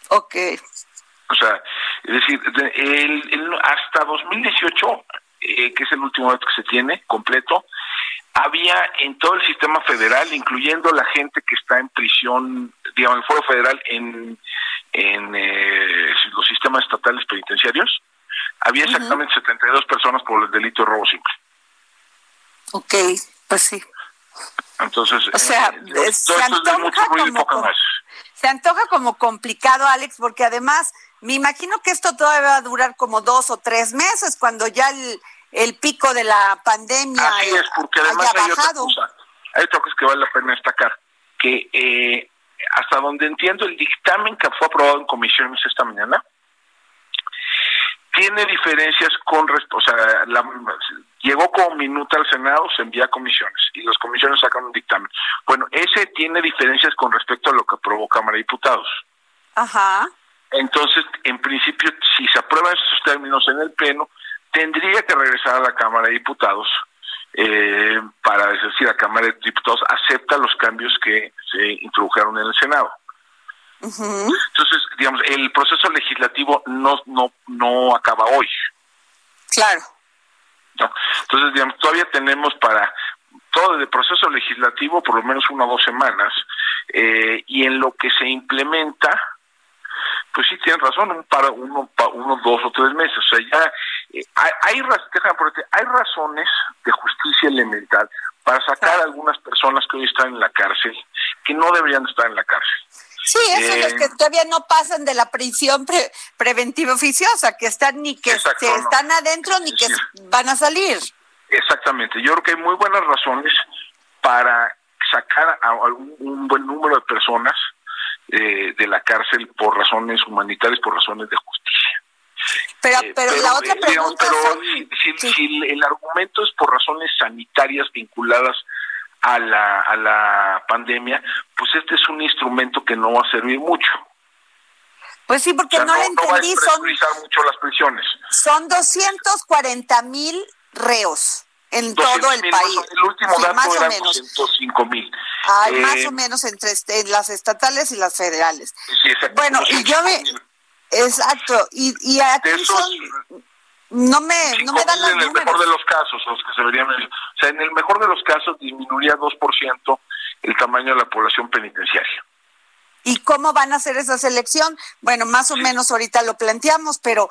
Ok. O sea, es decir, el, hasta 2018, eh, que es el último dato que se tiene completo, había en todo el sistema federal, incluyendo la gente que está en prisión, digamos, en el foro federal, en, en eh, los sistemas estatales penitenciarios, había exactamente 72 personas por el delito de robo simple. Ok, pues sí. Entonces, o sea, eh, se, antoja como, se antoja como complicado, Alex, porque además me imagino que esto todavía va a durar como dos o tres meses cuando ya el, el pico de la pandemia Así es, porque además hay otra cosa, hay otra cosa que vale la pena destacar, que eh, hasta donde entiendo el dictamen que fue aprobado en comisiones esta mañana, tiene diferencias con, o sea, la, llegó como minuta al Senado, se envía a comisiones y las comisiones sacan un dictamen. Bueno, ese tiene diferencias con respecto a lo que aprobó Cámara de Diputados. Ajá. Entonces, en principio, si se aprueban esos términos en el Pleno, tendría que regresar a la Cámara de Diputados eh, para decir, la Cámara de Diputados acepta los cambios que se introdujeron en el Senado. Entonces, digamos, el proceso legislativo no no no acaba hoy. Claro. Entonces, digamos, todavía tenemos para todo el proceso legislativo por lo menos una o dos semanas eh, y en lo que se implementa, pues sí tienen razón, un para uno, uno, dos o tres meses. O sea, ya eh, hay, hay, hay razones de justicia elemental para sacar a algunas personas que hoy están en la cárcel que no deberían estar en la cárcel. Sí, esos los que eh, todavía no pasan de la prisión preventiva oficiosa, que están ni que están adentro ni que van a salir. Exactamente, yo creo que hay muy buenas razones para sacar a un, buen número de personas eh, de la cárcel por razones humanitarias, por razones de justicia. Pero, eh, pero, la otra pregunta si, el argumento es por razones sanitarias vinculadas a la, a la pandemia, pues este es un instrumento que no va a servir mucho. Pues sí, porque no, le entendí. son, mucho las prisiones. Son 240 mil reos en todo el país. El último dato más eran o menos. mil. Ay, más o eh, menos entre este, las estatales y las federales. Sí, exacto. Bueno, y yo me... Exacto. Y, y aquí son no me, no me dan En el mejor de los casos, los que se verían. O sea, en el mejor de los casos disminuiría 2% el tamaño de la población penitenciaria. ¿Y cómo van a hacer esa selección? Bueno, más o menos ahorita lo planteamos, pero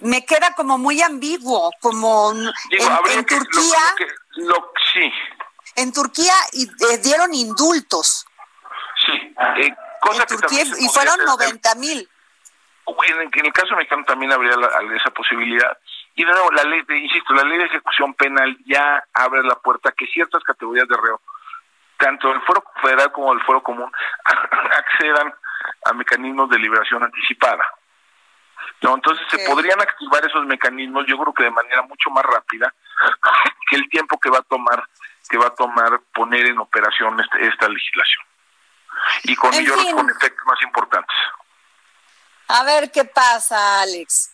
me queda como muy ambiguo, como en, Turquía. Lo, sí. En Turquía y, eh, dieron indultos. Sí. Eh, cosa y fueron 90 mil. En, en, el caso mexicano también habría esa posibilidad. Y de nuevo, la ley, insisto, la ley de ejecución penal ya abre la puerta a que ciertas categorías de reo, tanto el fuero federal como el fuero común, [LAUGHS] accedan a mecanismos de liberación anticipada. No, entonces se podrían activar esos mecanismos, yo creo que de manera mucho más rápida [LAUGHS] que el tiempo que va a tomar que va a tomar poner en operación este, esta legislación y con ellos con efectos más importantes. A ver qué pasa, Alex.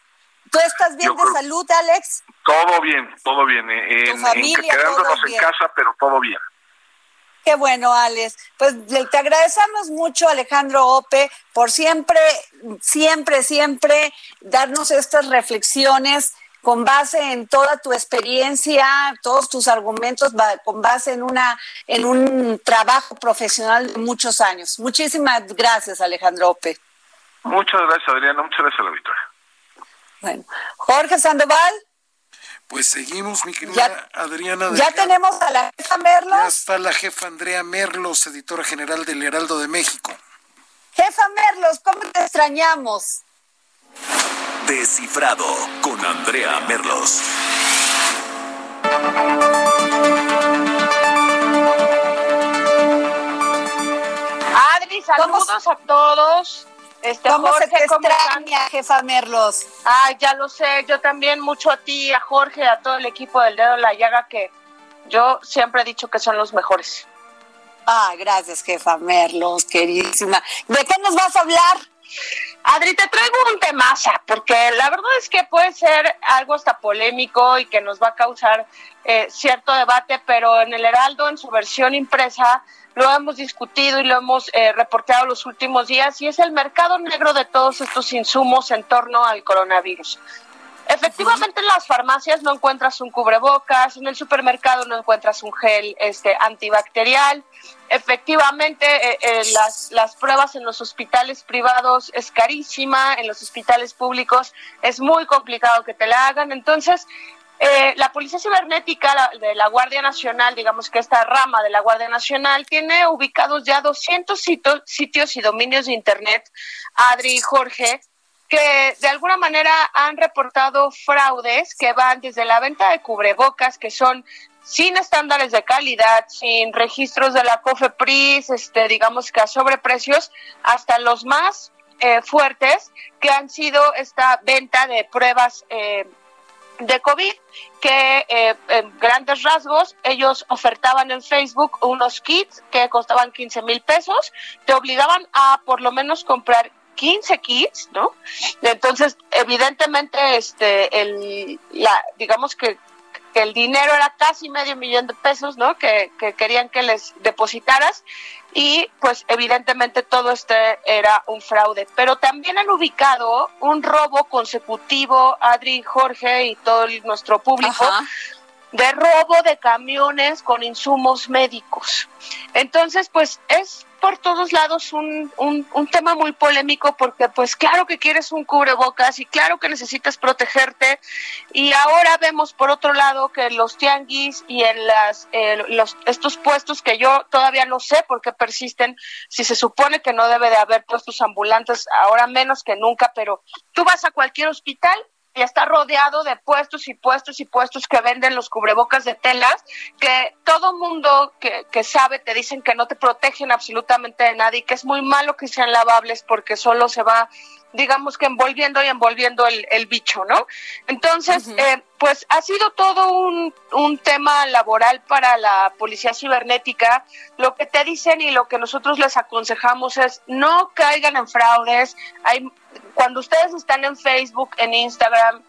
¿Tú estás bien de salud, Alex? Todo bien, todo bien. Eh, en, familia, quedándonos en casa, pero todo bien. Qué bueno, Alex. Pues te agradecemos mucho, Alejandro Ope, por siempre, siempre, siempre darnos estas reflexiones con base en toda tu experiencia, todos tus argumentos, con base en una en un trabajo profesional de muchos años. Muchísimas gracias, Alejandro Ope. Muchas gracias, Adriana. Muchas gracias a la Victoria. Bueno, Jorge Sandoval. Pues seguimos, mi querida Adriana. ya tenemos a la jefa Merlos. Ya está la jefa Andrea Merlos, editora general del Heraldo de México. Jefa Merlos, ¿cómo te extrañamos? Descifrado con Andrea Merlos. Adri, saludos a todos. Este, ¿Cómo Jorge, se te extraña, jefa Merlos? Ay, ya lo sé, yo también mucho a ti, a Jorge, a todo el equipo del Dedo de la Llaga, que yo siempre he dicho que son los mejores. Ah, gracias, jefa Merlos, queridísima. ¿De qué nos vas a hablar? Adri, te traigo un temaza, porque la verdad es que puede ser algo hasta polémico y que nos va a causar eh, cierto debate, pero en el Heraldo, en su versión impresa, lo hemos discutido y lo hemos eh, reportado los últimos días, y es el mercado negro de todos estos insumos en torno al coronavirus. Efectivamente, en las farmacias no encuentras un cubrebocas, en el supermercado no encuentras un gel este, antibacterial. Efectivamente, eh, eh, las, las pruebas en los hospitales privados es carísima, en los hospitales públicos es muy complicado que te la hagan. Entonces, eh, la Policía Cibernética de la Guardia Nacional, digamos que esta rama de la Guardia Nacional, tiene ubicados ya 200 sitios y dominios de Internet, Adri y Jorge, que de alguna manera han reportado fraudes que van desde la venta de cubrebocas, que son sin estándares de calidad, sin registros de la COFEPRIS, este, digamos que a sobreprecios, hasta los más eh, fuertes, que han sido esta venta de pruebas eh, de COVID, que eh, en grandes rasgos ellos ofertaban en Facebook unos kits que costaban 15 mil pesos, te obligaban a por lo menos comprar 15 kits, ¿no? Entonces, evidentemente, este, el, la, digamos que, el dinero era casi medio millón de pesos, ¿no? Que, que querían que les depositaras y pues evidentemente todo este era un fraude. Pero también han ubicado un robo consecutivo, Adri, Jorge y todo nuestro público, de robo de camiones con insumos médicos. Entonces, pues es por todos lados un, un, tema muy polémico porque pues claro que quieres un cubrebocas y claro que necesitas protegerte y ahora vemos por otro lado que los tianguis y en las eh, los estos puestos que yo todavía no sé por qué persisten si se supone que no debe de haber puestos ambulantes ahora menos que nunca pero tú vas a cualquier hospital y está rodeado de puestos y puestos y puestos que venden los cubrebocas de telas, que todo mundo que, que sabe te dicen que no te protegen absolutamente de nadie, que es muy malo que sean lavables porque solo se va digamos que envolviendo y envolviendo el, el bicho, ¿no? Entonces, eh, pues ha sido todo un, un, tema laboral para la policía cibernética. Lo que te dicen y lo que nosotros les aconsejamos es no caigan en fraudes. Hay cuando ustedes están en Facebook, en Instagram,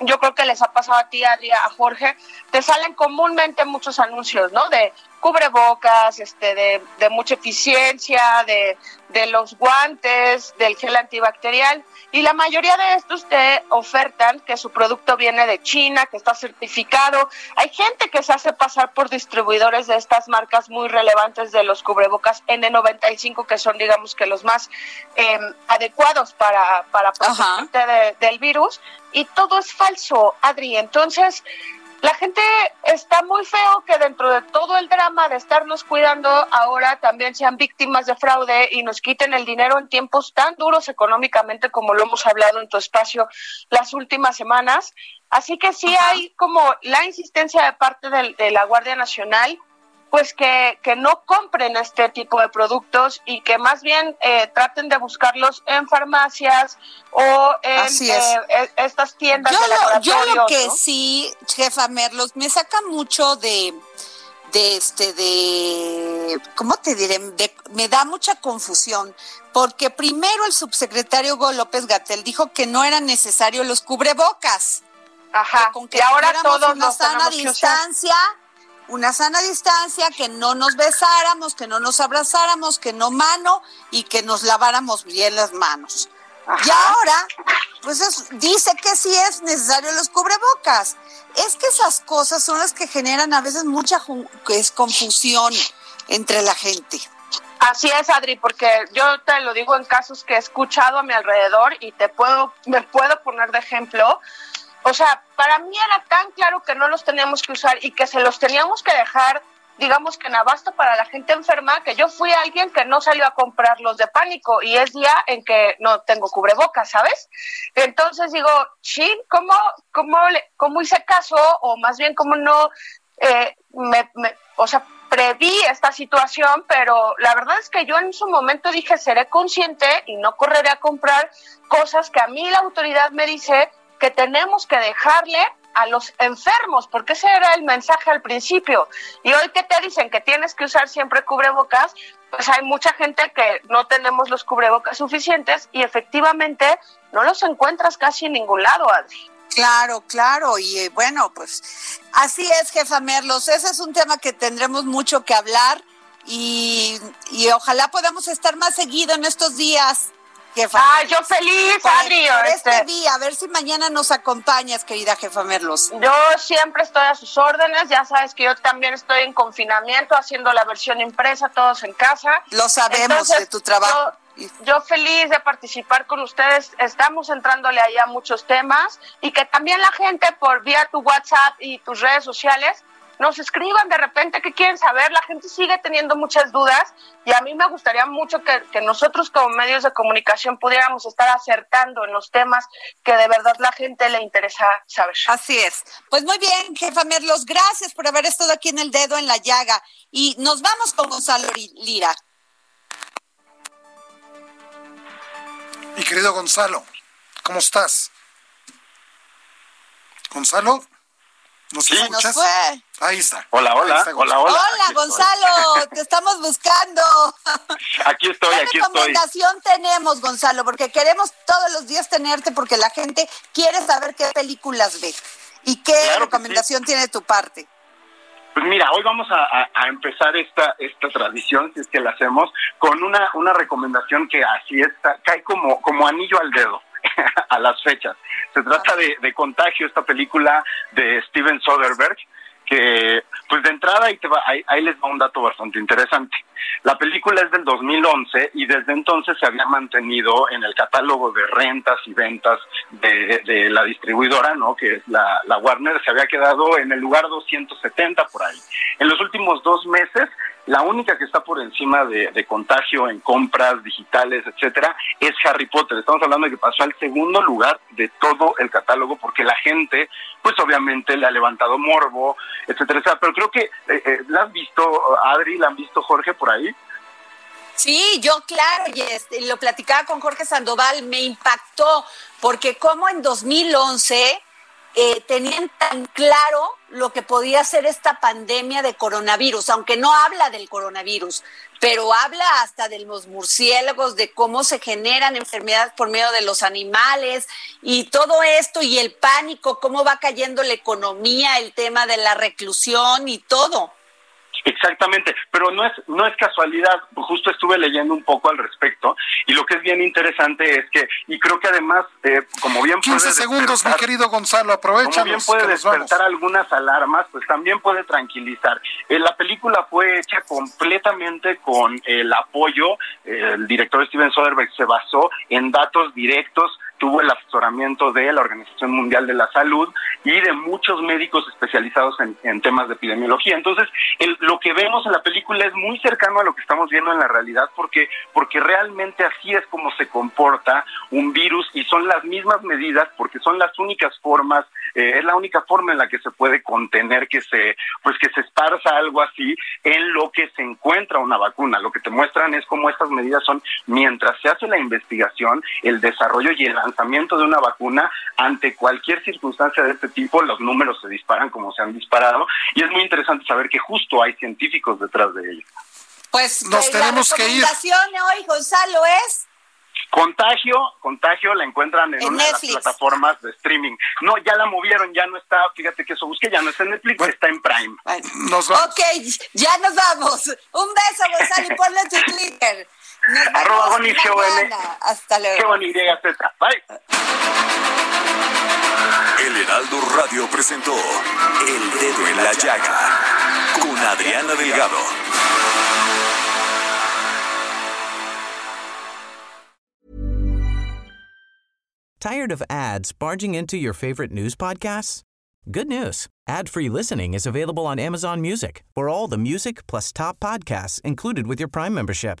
yo creo que les ha pasado a ti, Adria, a Jorge, te salen comúnmente muchos anuncios, ¿no? De cubrebocas, este, de, de mucha eficiencia, de, de los guantes, del gel antibacterial. Y la mayoría de estos te ofertan que su producto viene de China, que está certificado. Hay gente que se hace pasar por distribuidores de estas marcas muy relevantes de los cubrebocas N95, que son, digamos, que los más em, adecuados para, para protegerte del virus. Y todo es falso, Adri. Entonces, la gente está muy feo que dentro de todo el drama de estarnos cuidando, ahora también sean víctimas de fraude y nos quiten el dinero en tiempos tan duros económicamente como lo hemos hablado en tu espacio las últimas semanas. Así que sí hay como la insistencia de parte de la Guardia Nacional pues que, que, no compren este tipo de productos y que más bien eh, traten de buscarlos en farmacias o en eh, e, estas tiendas yo de lo, Yo lo que sí, jefa Merlos, me saca mucho de, de este, de, ¿cómo te diré? me da mucha confusión, porque primero el subsecretario Hugo López Gatel dijo que no eran necesarios los cubrebocas. Ajá, con que y ahora todos una sana distancia una sana distancia, que no nos besáramos, que no nos abrazáramos, que no mano y que nos laváramos bien las manos. Y ahora, pues dice que sí es necesario los cubrebocas. Es que esas cosas son las que generan a veces mucha es confusión entre la gente. Así es, Adri, porque yo te lo digo en casos que he escuchado a mi alrededor y te puedo, me puedo poner de ejemplo o sea, para mí era tan claro que no los teníamos que usar y que se los teníamos que dejar, digamos que en abasto para la gente enferma, que yo fui alguien que no salió a comprarlos de pánico y es día en que no tengo cubrebocas, ¿sabes? Entonces digo, chin, ¿cómo, cómo, cómo hice caso? O más bien, ¿cómo no eh, me, o sea, preví esta situación, pero la verdad es que yo en su momento dije, seré consciente y no correré a comprar cosas que a mí la autoridad me dice que tenemos que dejarle a los enfermos, porque ese era el mensaje al principio. Y hoy que te dicen que tienes que usar siempre cubrebocas, pues hay mucha gente que no tenemos los cubrebocas suficientes y efectivamente no los encuentras casi en ningún lado, Adri. Claro, claro, y eh, bueno, pues así es, jefa Merlos, ese es un tema que tendremos mucho que hablar y, y ojalá podamos estar más seguido en estos días. Ah, yo feliz, Adri. este, este día, a ver si mañana nos acompañas, querida jefa Merlos. Yo siempre estoy a sus órdenes, ya sabes que yo también estoy en confinamiento haciendo la versión impresa, todos en casa. Lo sabemos de tu trabajo. yo feliz de participar con ustedes. Estamos entrándole ahí a muchos temas y que también la gente por vía tu WhatsApp y tus redes sociales nos escriban de repente qué quieren saber. La gente sigue teniendo muchas dudas y a mí me gustaría mucho que, nosotros como medios de comunicación pudiéramos estar acertando en los temas que de verdad la gente le interesa saber. Así es. Pues muy bien, jefa Merlos, gracias por haber estado aquí en el dedo en la llaga. Y nos vamos con Gonzalo Lira. Mi querido Gonzalo, ¿cómo estás? Gonzalo. ¿Nos sí, escuchas? fue. Ahí está. Hola, hola, hola, hola. Hola, Gonzalo, te estamos buscando. Aquí [LAUGHS] estoy, aquí estoy. ¿Qué recomendación tenemos, Gonzalo? Porque queremos todos los días tenerte porque la gente quiere saber qué películas ve. ¿Y qué recomendación tiene tu parte? Pues mira, hoy vamos a, empezar esta esta tradición, si es que la hacemos, con una, una recomendación que así está, cae como, como anillo al dedo. [LAUGHS] a las fechas. Se trata de, Contagio, esta película de Steven Soderbergh, que pues de entrada ahí, te va, ahí, les va un dato bastante interesante. La película es del 2011 y desde entonces se había mantenido en el catálogo de rentas y ventas de, la distribuidora, ¿no? que es la, la Warner, se había quedado en el lugar 270 por ahí. En los últimos dos meses la única que está por encima de, contagio en compras digitales, etcétera, es Harry Potter. Estamos hablando de que pasó al segundo lugar de todo el catálogo porque la gente, pues obviamente le ha levantado morbo, etcétera, etcétera. Pero creo que eh, eh, la has visto, Adri, la han visto Jorge por ahí. Sí, yo claro, y este, lo platicaba con Jorge Sandoval, me impactó, porque como en 2011 eh, tenían tan claro lo que podía ser esta pandemia de coronavirus, aunque no habla del coronavirus, pero habla hasta de los murciélagos, de cómo se generan enfermedades por medio de los animales y todo esto y el pánico, cómo va cayendo la economía, el tema de la reclusión y todo. Exactamente, pero no es no es casualidad, justo estuve leyendo un poco al respecto y lo que es bien interesante es que y creo que además eh, como bien 15 segundos, mi querido Gonzalo, aprovecha. Como bien puede despertar algunas alarmas, pues también puede tranquilizar. Eh, la película fue hecha completamente con el apoyo, el director Steven Soderbergh se basó en datos directos tuvo el asesoramiento de la Organización Mundial de la Salud y de muchos médicos especializados en, temas de epidemiología. Entonces, lo que vemos en la película es muy cercano a lo que estamos viendo en la realidad porque, porque realmente así es como se comporta un virus y son las mismas medidas porque son las únicas formas, eh, es la única forma en la que se puede contener que se, pues que se esparza algo así en lo que se encuentra una vacuna. Lo que te muestran es cómo estas medidas son mientras se hace la investigación, el desarrollo y el lanzamiento de una vacuna, ante cualquier circunstancia de este tipo, los números se disparan como se han disparado y es muy interesante saber que justo hay científicos detrás de ello. Pues nos tenemos que ir. Hoy, Gonzalo, es Contagio, Contagio la encuentran en, una de las plataformas de streaming. No, ya la movieron, ya no está, fíjate que eso busqué, ya no está en Netflix, está en Prime. Nos vamos. Ok, ya nos vamos. Un beso, Gonzalo, y ponle tu [LAUGHS] Twitter. Arroba Goni Hasta luego. Bye. El Heraldo Radio presentó El Dedo en la Llaga con Adriana Delgado. Tired of ads barging into your favorite news podcasts? Good news. Ad-free listening is available on Amazon Music for all the music plus top podcasts included with your Prime membership.